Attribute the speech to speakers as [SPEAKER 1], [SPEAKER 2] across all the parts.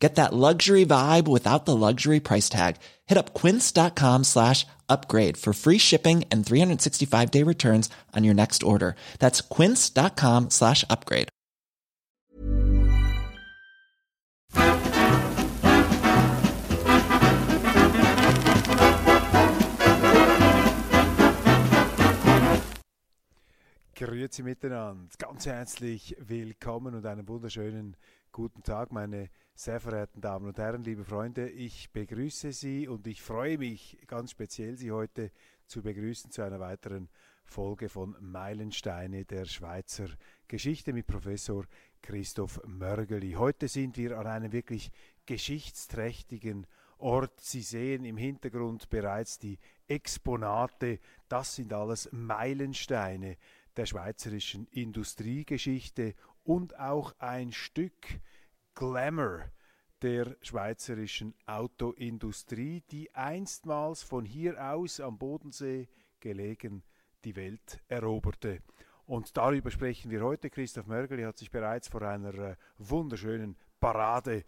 [SPEAKER 1] Get that luxury vibe without the luxury price tag. Hit up quince.com slash upgrade for free shipping and 365 day returns on your next order. That's quince.com slash upgrade.
[SPEAKER 2] Grüezi miteinander, ganz herzlich willkommen und einen wunderschönen guten Tag, meine sehr verehrten Damen und Herren, liebe Freunde. Ich begrüße Sie und ich freue mich ganz speziell, Sie heute zu begrüßen zu einer weiteren Folge von Meilensteine der Schweizer Geschichte mit Professor Christoph Mörgeli. Heute sind wir an einem wirklich geschichtsträchtigen Ort. Sie sehen im Hintergrund bereits die Exponate. Das sind alles Meilensteine der schweizerischen Industriegeschichte und auch ein Stück Glamour der schweizerischen Autoindustrie, die einstmals von hier aus am Bodensee gelegen die Welt eroberte. Und darüber sprechen wir heute. Christoph Mörgeli hat sich bereits vor einer äh, wunderschönen Parade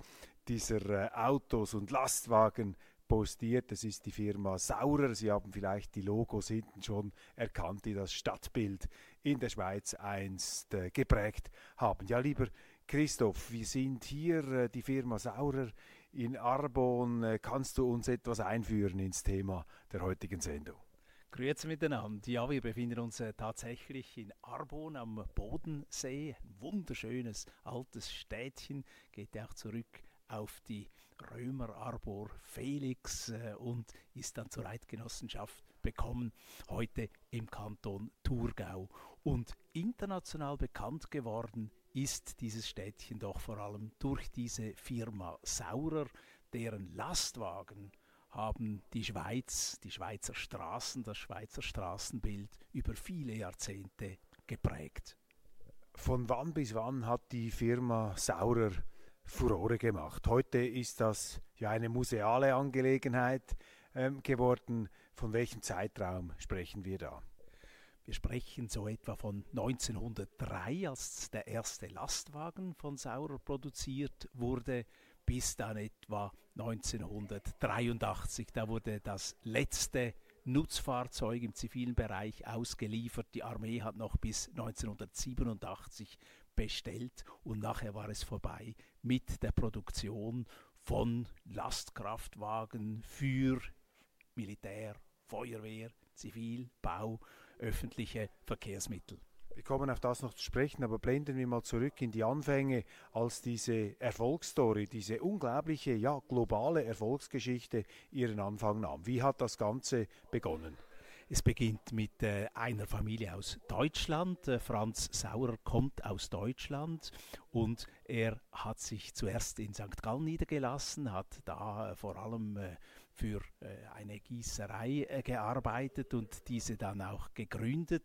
[SPEAKER 2] dieser äh, Autos und Lastwagen postiert. Das ist die Firma Saurer. Sie haben vielleicht die Logos hinten schon erkannt, die das Stadtbild in der Schweiz einst äh, geprägt haben. Ja, lieber Christoph, wir sind hier, äh, die Firma Saurer in Arbon. Äh, kannst du uns etwas einführen ins Thema der heutigen Sendung?
[SPEAKER 3] Grüezi miteinander. Ja, wir befinden uns äh, tatsächlich in Arbon am Bodensee. Ein wunderschönes altes Städtchen. Geht ja auch zurück auf die Römer Arbor Felix äh, und ist dann zur Eidgenossenschaft bekommen, heute im Kanton Thurgau. Und international bekannt geworden ist dieses Städtchen doch vor allem durch diese Firma Saurer, deren Lastwagen haben die Schweiz, die Schweizer Straßen, das Schweizer Straßenbild über viele Jahrzehnte geprägt.
[SPEAKER 2] Von wann bis wann hat die Firma Saurer Furore gemacht. Heute ist das ja eine museale Angelegenheit ähm, geworden. Von welchem Zeitraum sprechen wir da?
[SPEAKER 3] Wir sprechen so etwa von 1903, als der erste Lastwagen von Saurer produziert wurde, bis dann etwa 1983. Da wurde das letzte Nutzfahrzeug im zivilen Bereich ausgeliefert. Die Armee hat noch bis 1987 bestellt und nachher war es vorbei mit der Produktion von Lastkraftwagen für Militär, Feuerwehr, Zivil, Bau, öffentliche Verkehrsmittel.
[SPEAKER 2] Wir kommen auf das noch zu sprechen, aber blenden wir mal zurück in die Anfänge, als diese Erfolgsstory, diese unglaubliche, ja, globale Erfolgsgeschichte ihren Anfang nahm. Wie hat das Ganze begonnen?
[SPEAKER 3] Es beginnt mit äh, einer Familie aus Deutschland. Äh, Franz Sauer kommt aus Deutschland und er hat sich zuerst in St. Gallen niedergelassen, hat da äh, vor allem für äh, eine Gießerei äh, gearbeitet und diese dann auch gegründet,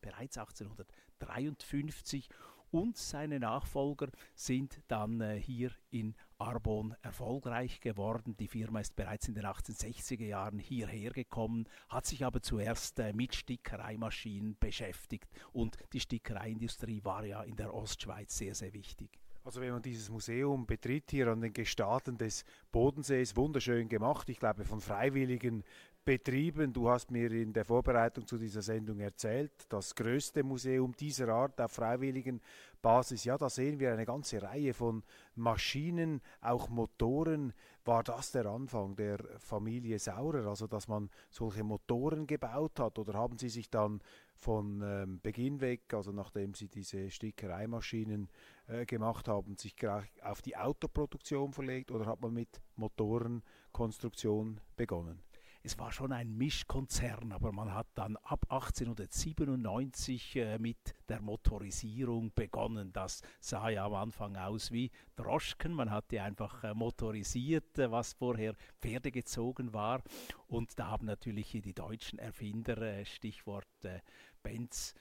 [SPEAKER 3] bereits 1853 und seine Nachfolger sind dann äh, hier in Arbon erfolgreich geworden. Die Firma ist bereits in den 1860er Jahren hierher gekommen, hat sich aber zuerst äh, mit Stickereimaschinen beschäftigt und die Stickereiindustrie war ja in der Ostschweiz sehr, sehr wichtig.
[SPEAKER 2] Also wenn man dieses Museum betritt hier an den Gestaden des Bodensees, wunderschön gemacht, ich glaube von Freiwilligen betrieben. Du hast mir in der Vorbereitung zu dieser Sendung erzählt, das größte Museum dieser Art auf freiwilligen Basis. Ja, da sehen wir eine ganze Reihe von Maschinen, auch Motoren. War das der Anfang der Familie Saurer, also dass man solche Motoren gebaut hat? Oder haben Sie sich dann von ähm, Beginn weg, also nachdem Sie diese Stickereimaschinen äh, gemacht haben, sich auf die Autoproduktion verlegt oder hat man mit Motorenkonstruktion begonnen?
[SPEAKER 3] es war schon ein Mischkonzern, aber man hat dann ab 1897 äh, mit der Motorisierung begonnen. Das sah ja am Anfang aus wie Droschken. Man hat die einfach äh, motorisiert, äh, was vorher Pferde gezogen war. Und da haben natürlich die deutschen Erfinder, äh, Stichwort äh, Benz,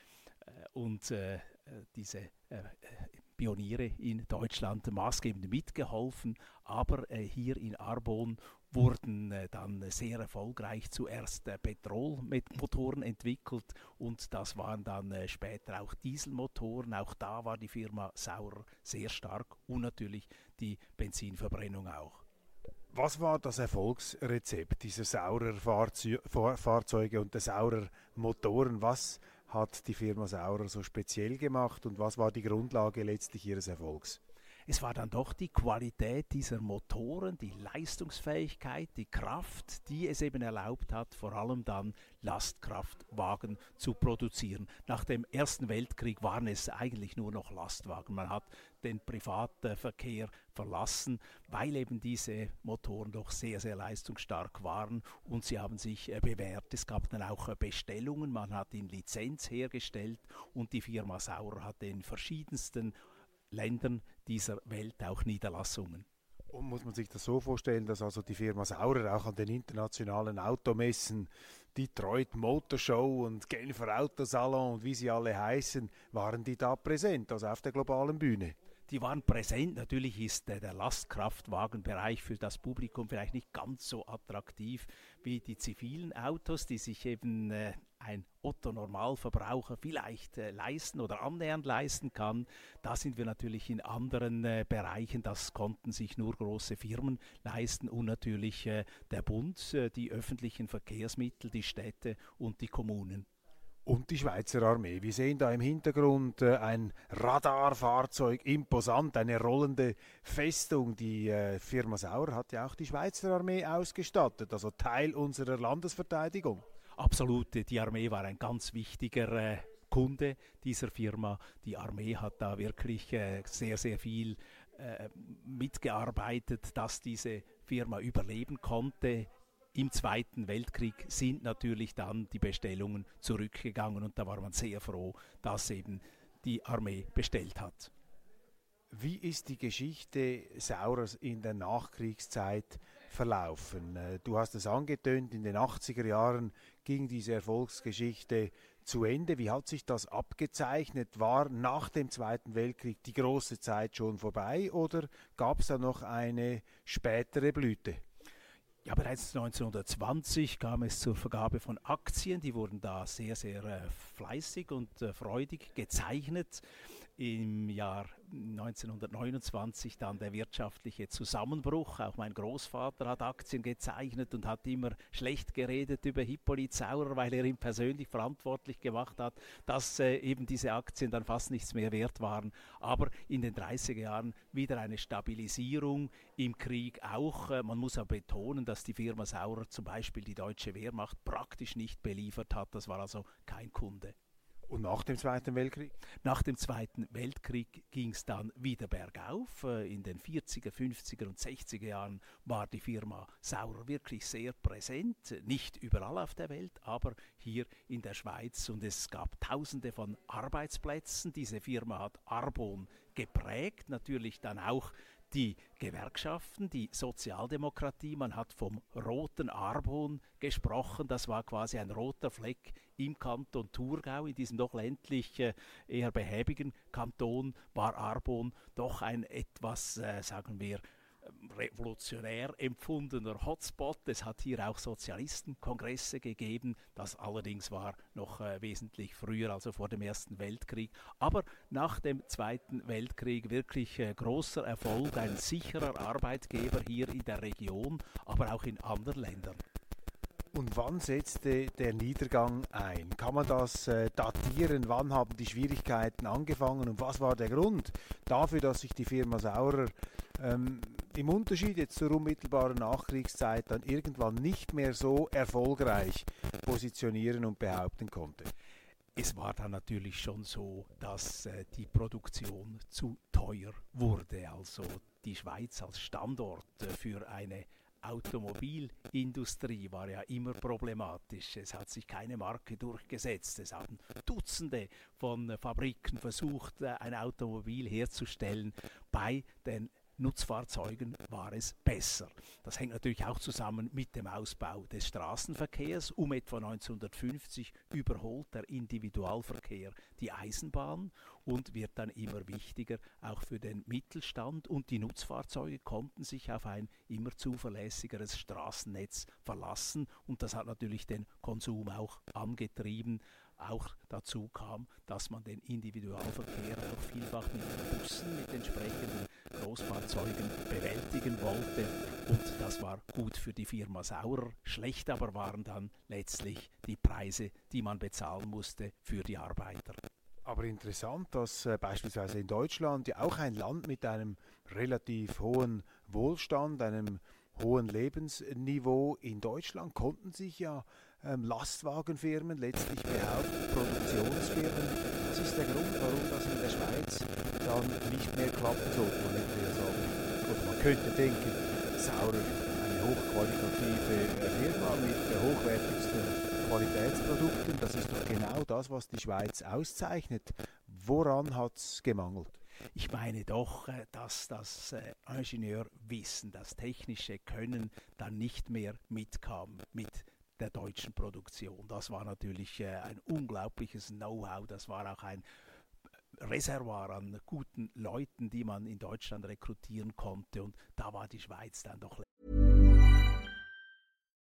[SPEAKER 3] und diese Pioniere in Deutschland maßgebend mitgeholfen, aber hier in Arbon wurden äh, dann sehr erfolgreich zuerst äh, Petrolmotoren entwickelt und das waren dann äh, später auch Dieselmotoren. Auch da war die Firma Saurer sehr stark und natürlich die Benzinverbrennung auch.
[SPEAKER 2] Was war das Erfolgsrezept dieser Saurer Fahrzeuge und der Saurer Motoren? Was hat die Firma Saurer so speziell gemacht und was war die Grundlage letztlich ihres Erfolgs?
[SPEAKER 3] Es war dann doch die Qualität dieser Motoren, die Leistungsfähigkeit, die Kraft, die es eben erlaubt hat, vor allem dann Lastkraftwagen zu produzieren. Nach dem Ersten Weltkrieg waren es eigentlich nur noch Lastwagen. Man hat den Privatverkehr verlassen, weil eben diese Motoren doch sehr, sehr leistungsstark waren und sie haben sich äh, bewährt. Es gab dann auch äh, Bestellungen, man hat in Lizenz hergestellt und die Firma Sauer hat in verschiedensten Ländern dieser Welt auch Niederlassungen.
[SPEAKER 2] Und muss man sich das so vorstellen, dass also die Firma Saurer auch an den internationalen Automessen, Detroit Motor Show und Genfer Autosalon und wie sie alle heißen, waren die da präsent, also auf der globalen Bühne?
[SPEAKER 3] die waren präsent. Natürlich ist äh, der Lastkraftwagenbereich für das Publikum vielleicht nicht ganz so attraktiv wie die zivilen Autos, die sich eben ein Otto-Normalverbraucher vielleicht äh, leisten oder annähernd leisten kann. Da sind wir natürlich in anderen äh, Bereichen. Das konnten sich nur große Firmen leisten und natürlich äh, der Bund, äh, die öffentlichen Verkehrsmittel, die Städte und die Kommunen
[SPEAKER 2] und die Schweizer Armee. Wir sehen da im Hintergrund äh, ein Radarfahrzeug, imposant, eine rollende Festung. Die äh, Firma Sauer hat ja auch die Schweizer Armee ausgestattet, also Teil unserer Landesverteidigung.
[SPEAKER 3] Absolut, die Armee war ein ganz wichtiger äh, Kunde dieser Firma. Die Armee hat da wirklich äh, sehr, sehr viel äh, mitgearbeitet, dass diese Firma überleben konnte im Zweiten Weltkrieg sind natürlich dann die Bestellungen zurückgegangen und da war man sehr froh, dass eben die Armee bestellt hat.
[SPEAKER 2] Wie ist die Geschichte Saurers in der Nachkriegszeit verlaufen? Äh, du hast es angetönt, in den 80er Jahren ging diese Erfolgsgeschichte zu Ende. Wie hat sich das abgezeichnet? War nach dem Zweiten Weltkrieg die große Zeit schon vorbei oder gab es da noch eine spätere Blüte?
[SPEAKER 3] Ja, bereits 1920 kam es zur Vergabe von Aktien. Die wurden da sehr, sehr äh, fleißig und äh, freudig gezeichnet im Jahr 1929 dann der wirtschaftliche Zusammenbruch. Auch mein Großvater hat Aktien gezeichnet und hat immer schlecht geredet über Hippolyt Saurer, weil er ihn persönlich verantwortlich gemacht hat, dass äh, eben diese Aktien dann fast nichts mehr wert waren. Aber in den 30er Jahren wieder eine Stabilisierung im Krieg auch. Äh, man muss aber betonen, dass die Firma Saurer zum Beispiel die deutsche Wehrmacht praktisch nicht beliefert hat. Das war also kein Kunde.
[SPEAKER 2] Und nach dem Zweiten Weltkrieg?
[SPEAKER 3] Nach dem Zweiten Weltkrieg ging es dann wieder bergauf. Äh, in den 40er, 50er und 60er Jahren war die Firma Saurer wirklich sehr präsent. Nicht überall auf der Welt, aber hier in der Schweiz. Und es gab tausende von Arbeitsplätzen. Diese Firma hat Arbon geprägt, natürlich dann auch die Gewerkschaften, die Sozialdemokratie, man hat vom roten Arbon gesprochen, das war quasi ein roter Fleck im Kanton Thurgau, in diesem doch ländlich äh, eher behäbigen Kanton, war Arbon doch ein etwas, äh, sagen wir, revolutionär empfundener Hotspot. Es hat hier auch Sozialistenkongresse gegeben. Das allerdings war noch äh, wesentlich früher, also vor dem Ersten Weltkrieg. Aber nach dem Zweiten Weltkrieg wirklich äh, großer Erfolg, ein sicherer Arbeitgeber hier in der Region, aber auch in anderen Ländern.
[SPEAKER 2] Und wann setzte der Niedergang ein? Kann man das äh, datieren? Wann haben die Schwierigkeiten angefangen und was war der Grund dafür, dass sich die Firma Saurer ähm, im Unterschied jetzt zur unmittelbaren Nachkriegszeit dann irgendwann nicht mehr so erfolgreich positionieren und behaupten konnte?
[SPEAKER 3] Es war dann natürlich schon so, dass äh, die Produktion zu teuer wurde. Also die Schweiz als Standort äh, für eine Automobilindustrie war ja immer problematisch. Es hat sich keine Marke durchgesetzt. Es haben Dutzende von Fabriken versucht, ein Automobil herzustellen bei den Nutzfahrzeugen war es besser. Das hängt natürlich auch zusammen mit dem Ausbau des Straßenverkehrs. Um etwa 1950 überholt der Individualverkehr die Eisenbahn und wird dann immer wichtiger auch für den Mittelstand und die Nutzfahrzeuge konnten sich auf ein immer zuverlässigeres Straßennetz verlassen und das hat natürlich den Konsum auch angetrieben auch dazu kam, dass man den Individualverkehr auch vielfach mit den Bussen, mit entsprechenden Großfahrzeugen bewältigen wollte. Und das war gut für die Firma Saurer. Schlecht aber waren dann letztlich die Preise, die man bezahlen musste für die Arbeiter.
[SPEAKER 2] Aber interessant, dass äh, beispielsweise in Deutschland ja auch ein Land mit einem relativ hohen Wohlstand, einem hohen Lebensniveau in Deutschland konnten sich ja ähm, Lastwagenfirmen letztlich behaupten, Produktionsfirmen. Das ist der Grund, warum das in der Schweiz dann nicht mehr klappen sollte. Man ja sagen, oder man könnte denken, Saurer, eine hochqualitative Firma mit hochwertigsten Qualitätsprodukten, das ist doch genau das, was die Schweiz auszeichnet. Woran hat es gemangelt?
[SPEAKER 3] Ich meine doch, äh, dass das äh, Ingenieurwissen, das technische Können dann nicht mehr mitkam mit der deutschen Produktion. Das war natürlich äh, ein unglaubliches Know-how, das war auch ein Reservoir an guten Leuten, die man in Deutschland rekrutieren konnte und da war die Schweiz dann doch.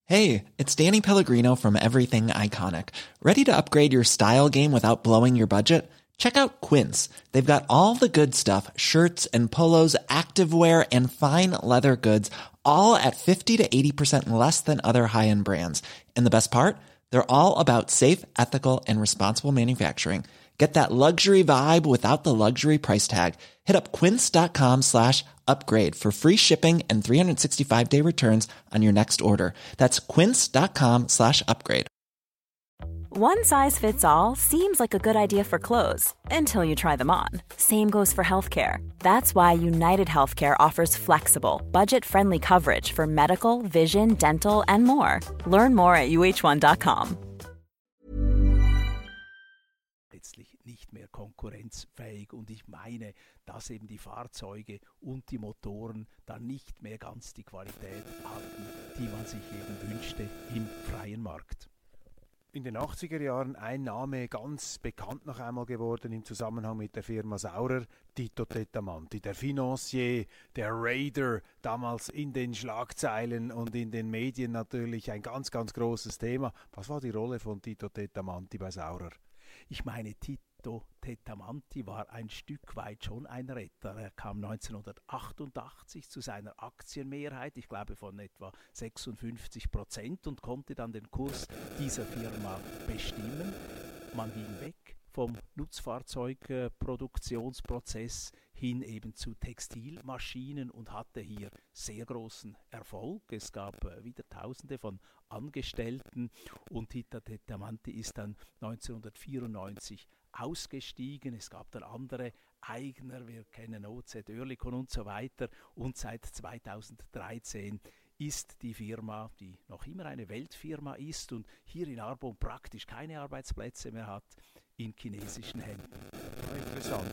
[SPEAKER 1] Hey, it's Danny Pellegrino from Everything Iconic. Ready to upgrade your style game without blowing your budget? Check out Quince. They've got all the good stuff, shirts and polos, activewear and fine leather goods all at 50 to 80% less than other high-end brands. And the best part? They're all about safe, ethical, and responsible manufacturing. Get that luxury vibe without the luxury price tag. Hit up quince.com slash upgrade for free shipping and 365-day returns on your next order. That's quince.com slash upgrade.
[SPEAKER 4] One size fits all seems like a good idea for clothes until you try them on. Same goes for healthcare. That's why United Healthcare offers flexible, budget friendly coverage for medical, vision, dental, and more. Learn more at uh1.com.
[SPEAKER 3] Letztlich nicht mehr konkurrenzfähig und ich meine, dass eben die Fahrzeuge und die Motoren dann nicht mehr ganz die Qualität hatten, die man sich eben wünschte im freien Markt.
[SPEAKER 2] in den 80er Jahren ein Name ganz bekannt noch einmal geworden im Zusammenhang mit der Firma Saurer, Tito Tetamanti, der Financier, der Raider, damals in den Schlagzeilen und in den Medien natürlich ein ganz, ganz großes Thema. Was war die Rolle von Tito Tetamanti bei Saurer?
[SPEAKER 3] Ich meine, Tito Tetamanti war ein Stück weit schon ein Retter. Er kam 1988 zu seiner Aktienmehrheit, ich glaube von etwa 56 Prozent, und konnte dann den Kurs dieser Firma bestimmen. Man ging weg vom Nutzfahrzeugproduktionsprozess hin eben zu Textilmaschinen und hatte hier sehr großen Erfolg. Es gab äh, wieder Tausende von Angestellten und Tita Tetamanti ist dann 1994 ausgestiegen. Es gab dann andere Eigner, wir kennen OZ Oerlikon und so weiter. Und seit 2013 ist die Firma, die noch immer eine Weltfirma ist und hier in Arbon praktisch keine Arbeitsplätze mehr hat, in chinesischen Händen.
[SPEAKER 2] Interessant.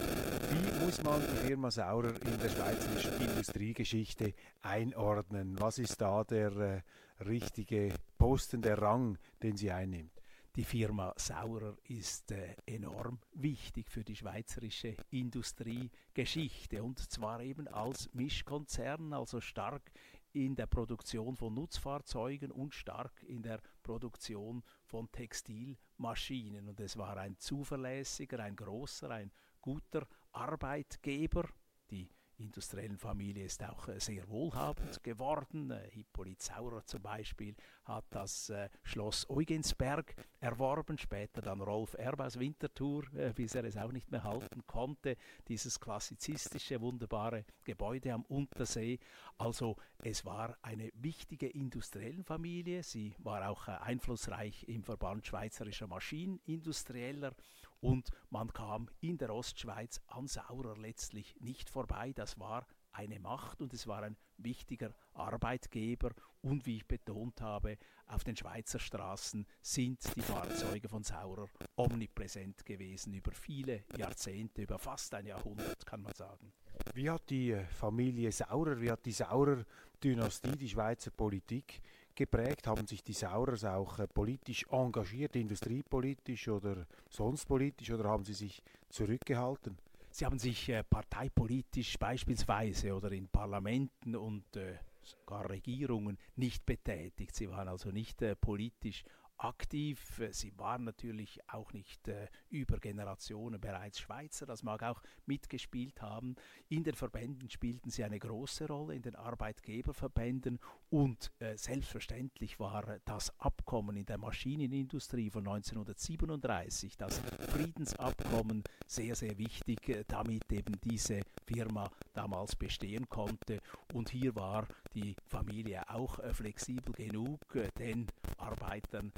[SPEAKER 2] Wie muss man die Firma Saurer in der schweizerischen Industriegeschichte einordnen? Was ist da der äh, richtige Posten, der Rang, den sie einnimmt?
[SPEAKER 3] Die Firma Saurer ist äh, enorm wichtig für die schweizerische Industriegeschichte und zwar eben als Mischkonzern, also stark in der Produktion von Nutzfahrzeugen und stark in der Produktion von Textilmaschinen. Und es war ein zuverlässiger, ein großer, ein guter Arbeitgeber. Die industriellen Familie ist auch äh, sehr wohlhabend geworden. Äh, Hippolyt Saurer zum Beispiel hat das äh, Schloss Eugensberg erworben, später dann Rolf Erb aus Winterthur, bis er es auch nicht mehr halten konnte. Dieses klassizistische, wunderbare Gebäude am Untersee. Also es war eine wichtige Industriellenfamilie. Sie war auch einflussreich im Verband Schweizerischer Maschinenindustrieller und man kam in der Ostschweiz an Saurer letztlich nicht vorbei. Das war eine Macht und es war ein wichtiger Arbeitgeber und wie ich betont habe, auf den Schweizer Straßen sind die Fahrzeuge von Saurer omnipräsent gewesen über viele Jahrzehnte, über fast ein Jahrhundert kann man sagen.
[SPEAKER 2] Wie hat die Familie Saurer, wie hat die Saurer-Dynastie die Schweizer Politik geprägt? Haben sich die Saurers auch äh, politisch engagiert, industriepolitisch oder sonst politisch, oder haben sie sich zurückgehalten?
[SPEAKER 3] Sie haben sich äh, parteipolitisch beispielsweise oder in Parlamenten und äh, sogar Regierungen nicht betätigt. Sie waren also nicht äh, politisch aktiv. Sie waren natürlich auch nicht äh, über Generationen bereits Schweizer, das mag auch mitgespielt haben. In den Verbänden spielten sie eine große Rolle, in den Arbeitgeberverbänden und äh, selbstverständlich war das Abkommen in der Maschinenindustrie von 1937, das Friedensabkommen, sehr, sehr wichtig, äh, damit eben diese Firma damals bestehen konnte. Und hier war die Familie auch äh, flexibel genug, äh, den Arbeitern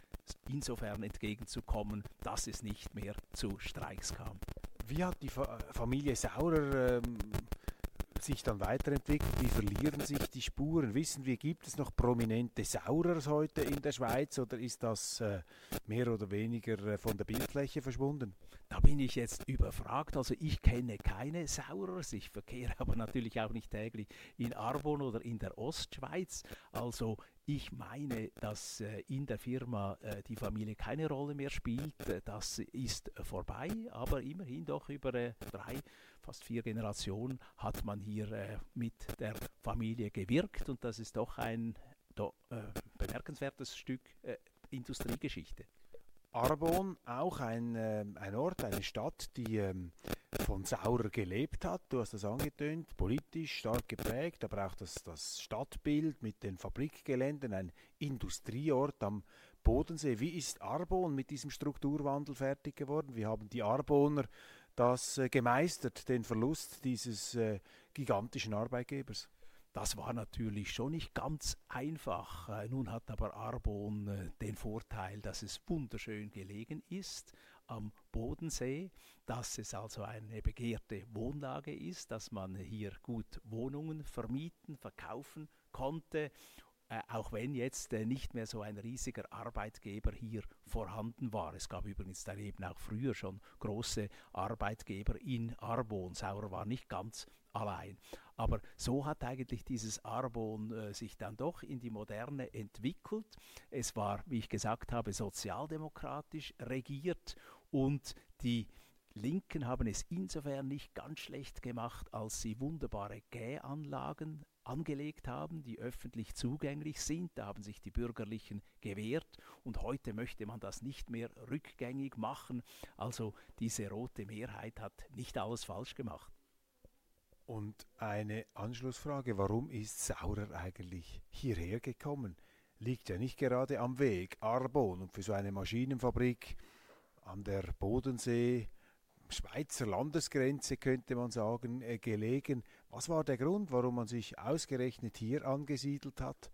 [SPEAKER 3] insofern entgegenzukommen, dass es nicht mehr zu Streiks kam.
[SPEAKER 2] Wie hat die Familie Saurer ähm, sich dann weiterentwickelt? Wie verlieren sich die Spuren? Wissen wir, gibt es noch prominente Saurers heute in der Schweiz oder ist das äh, mehr oder weniger äh, von der Bildfläche verschwunden?
[SPEAKER 3] Da bin ich jetzt überfragt. Also ich kenne keine Saurers. Ich verkehre aber natürlich auch nicht täglich in Arbon oder in der Ostschweiz. Also ich meine, dass äh, in der Firma äh, die Familie keine Rolle mehr spielt. Das ist vorbei, aber immerhin doch über drei, fast vier Generationen hat man hier mit der Familie gewirkt und das ist doch ein bemerkenswertes Stück Industriegeschichte.
[SPEAKER 2] Arbon auch ein, ein Ort, eine Stadt, die ähm, von Saurer gelebt hat. Du hast das angetönt, politisch stark geprägt, aber auch das, das Stadtbild mit den Fabrikgeländen, ein Industrieort am Bodensee. Wie ist Arbon mit diesem Strukturwandel fertig geworden? Wie haben die Arboner das äh, gemeistert, den Verlust dieses äh, gigantischen Arbeitgebers?
[SPEAKER 3] Das war natürlich schon nicht ganz einfach. Äh, nun hat aber Arbon äh, den Vorteil, dass es wunderschön gelegen ist am Bodensee, dass es also eine begehrte Wohnlage ist, dass man hier gut Wohnungen vermieten, verkaufen konnte äh, auch wenn jetzt äh, nicht mehr so ein riesiger Arbeitgeber hier vorhanden war. Es gab übrigens dann eben auch früher schon große Arbeitgeber in Arbon. Sauer war nicht ganz allein. Aber so hat eigentlich dieses Arbon äh, sich dann doch in die Moderne entwickelt. Es war, wie ich gesagt habe, sozialdemokratisch regiert und die Linken haben es insofern nicht ganz schlecht gemacht, als sie wunderbare Gähanlagen angelegt haben, die öffentlich zugänglich sind. Da haben sich die Bürgerlichen gewehrt und heute möchte man das nicht mehr rückgängig machen. Also diese rote Mehrheit hat nicht alles falsch gemacht.
[SPEAKER 2] Und eine Anschlussfrage, warum ist Saurer eigentlich hierher gekommen? Liegt ja nicht gerade am Weg, Arbon und für so eine Maschinenfabrik an der Bodensee, Schweizer Landesgrenze könnte man sagen, äh, gelegen. Was war der Grund, warum man sich ausgerechnet hier angesiedelt hat?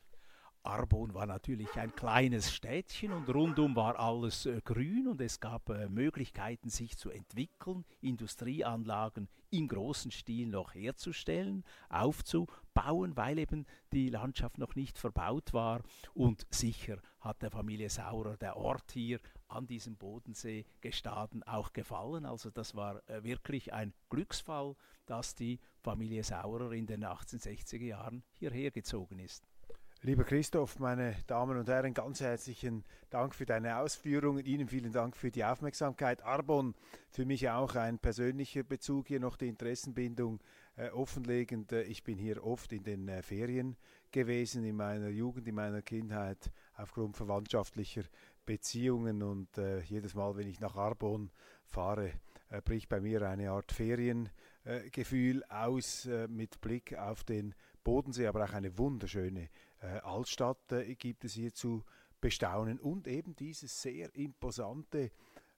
[SPEAKER 3] Arbon war natürlich ein kleines Städtchen und rundum war alles äh, grün und es gab äh, Möglichkeiten, sich zu entwickeln, Industrieanlagen im großen Stil noch herzustellen, aufzubauen, weil eben die Landschaft noch nicht verbaut war. Und sicher hat der Familie Saurer der Ort hier an diesem Bodensee gestaden auch gefallen. Also das war äh, wirklich ein Glücksfall, dass die Familie Saurer in den 1860er Jahren hierher gezogen ist.
[SPEAKER 2] Lieber Christoph, meine Damen und Herren, ganz herzlichen Dank für deine Ausführungen. Ihnen vielen Dank für die Aufmerksamkeit. Arbon, für mich auch ein persönlicher Bezug hier noch die Interessenbindung äh, offenlegend. Äh, ich bin hier oft in den äh, Ferien gewesen, in meiner Jugend, in meiner Kindheit, aufgrund verwandtschaftlicher Beziehungen und äh, jedes Mal, wenn ich nach Arbon fahre, äh, bricht bei mir eine Art Feriengefühl aus mit Blick auf den Bodensee, aber auch eine wunderschöne äh, Altstadt äh, gibt es hier zu bestaunen und eben dieses sehr imposante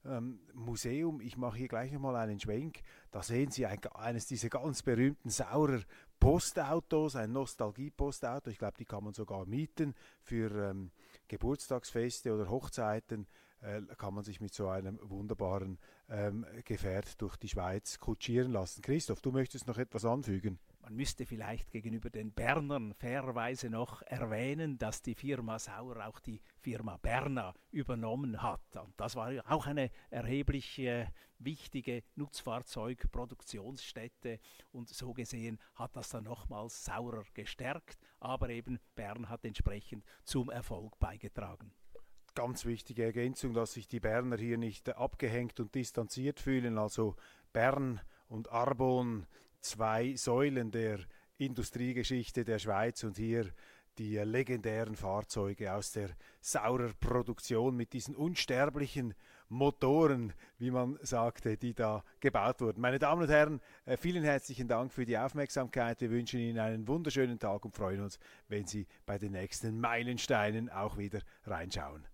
[SPEAKER 2] ähm, Museum. Ich mache hier gleich nochmal einen Schwenk. Da sehen Sie ein, eines dieser ganz berühmten Saurer Postautos, ein Nostalgie-Postauto. Ich glaube, die kann man sogar mieten für ähm, Geburtstagsfeste oder Hochzeiten. Äh, kann man sich mit so einem wunderbaren ähm, Gefährt durch die Schweiz kutschieren lassen. Christoph, du möchtest noch etwas anfügen?
[SPEAKER 3] Man müsste vielleicht gegenüber den Bernern fairerweise noch erwähnen, dass die Firma Sauer auch die Firma Berna übernommen hat. Und das war auch eine erheblich wichtige Nutzfahrzeugproduktionsstätte und so gesehen hat das dann nochmals Saurer gestärkt, aber eben Bern hat entsprechend zum Erfolg beigetragen
[SPEAKER 2] ganz wichtige Ergänzung, dass sich die Berner hier nicht abgehängt und distanziert fühlen. Also Bern und Arbon zwei Säulen der Industriegeschichte der Schweiz und hier die legendären Fahrzeuge aus der Saurer Produktion mit diesen unsterblichen Motoren, wie man sagte, die da gebaut wurden. Meine Damen und Herren, äh, vielen herzlichen Dank für die Aufmerksamkeit. Wir wünschen Ihnen einen wunderschönen Tag und freuen uns, wenn Sie bei den nächsten Meilensteinen auch wieder reinschauen.